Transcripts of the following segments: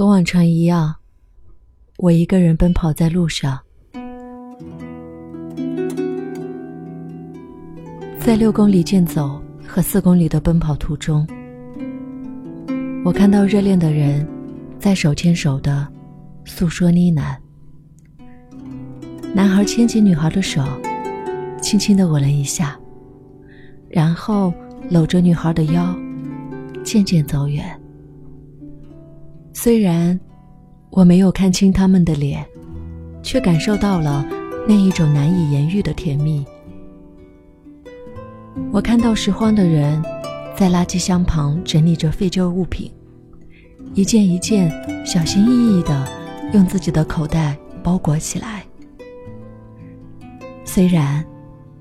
和往常一样，我一个人奔跑在路上，在六公里健走和四公里的奔跑途中，我看到热恋的人在手牵手的诉说呢喃。男孩牵起女孩的手，轻轻的吻了一下，然后搂着女孩的腰，渐渐走远。虽然我没有看清他们的脸，却感受到了那一种难以言喻的甜蜜。我看到拾荒的人在垃圾箱旁整理着废旧物品，一件一件小心翼翼的用自己的口袋包裹起来。虽然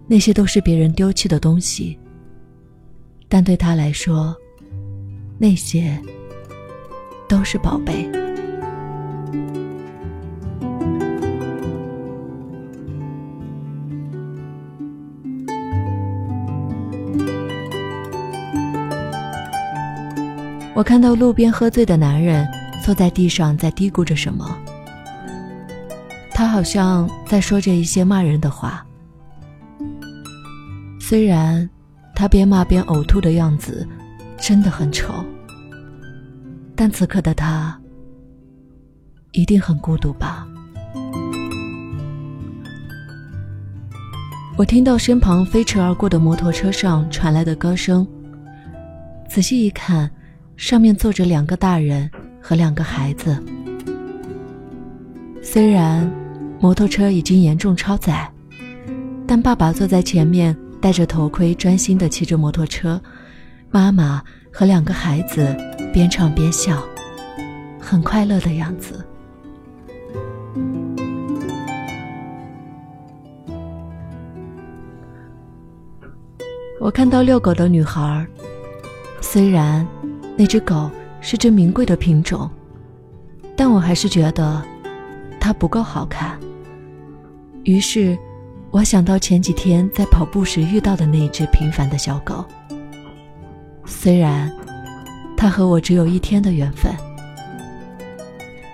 那些都是别人丢弃的东西，但对他来说，那些。都是宝贝。我看到路边喝醉的男人坐在地上，在嘀咕着什么。他好像在说着一些骂人的话。虽然他边骂边呕吐的样子真的很丑。但此刻的他一定很孤独吧？我听到身旁飞驰而过的摩托车上传来的歌声，仔细一看，上面坐着两个大人和两个孩子。虽然摩托车已经严重超载，但爸爸坐在前面，戴着头盔，专心的骑着摩托车，妈妈和两个孩子。边唱边笑，很快乐的样子。我看到遛狗的女孩，虽然那只狗是只名贵的品种，但我还是觉得它不够好看。于是，我想到前几天在跑步时遇到的那只平凡的小狗，虽然。他和我只有一天的缘分，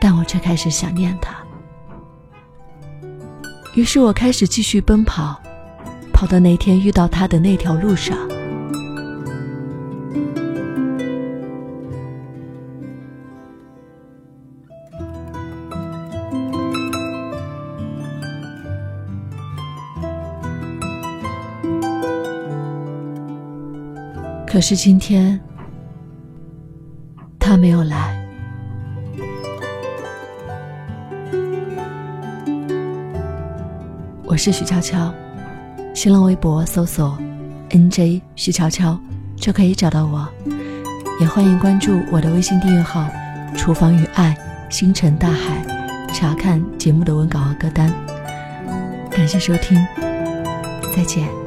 但我却开始想念他。于是我开始继续奔跑，跑到那天遇到他的那条路上。可是今天。没有来。我是徐悄悄，新浪微博搜索 “nj 徐悄悄”就可以找到我，也欢迎关注我的微信订阅号“厨房与爱星辰大海”，查看节目的文稿和歌单。感谢收听，再见。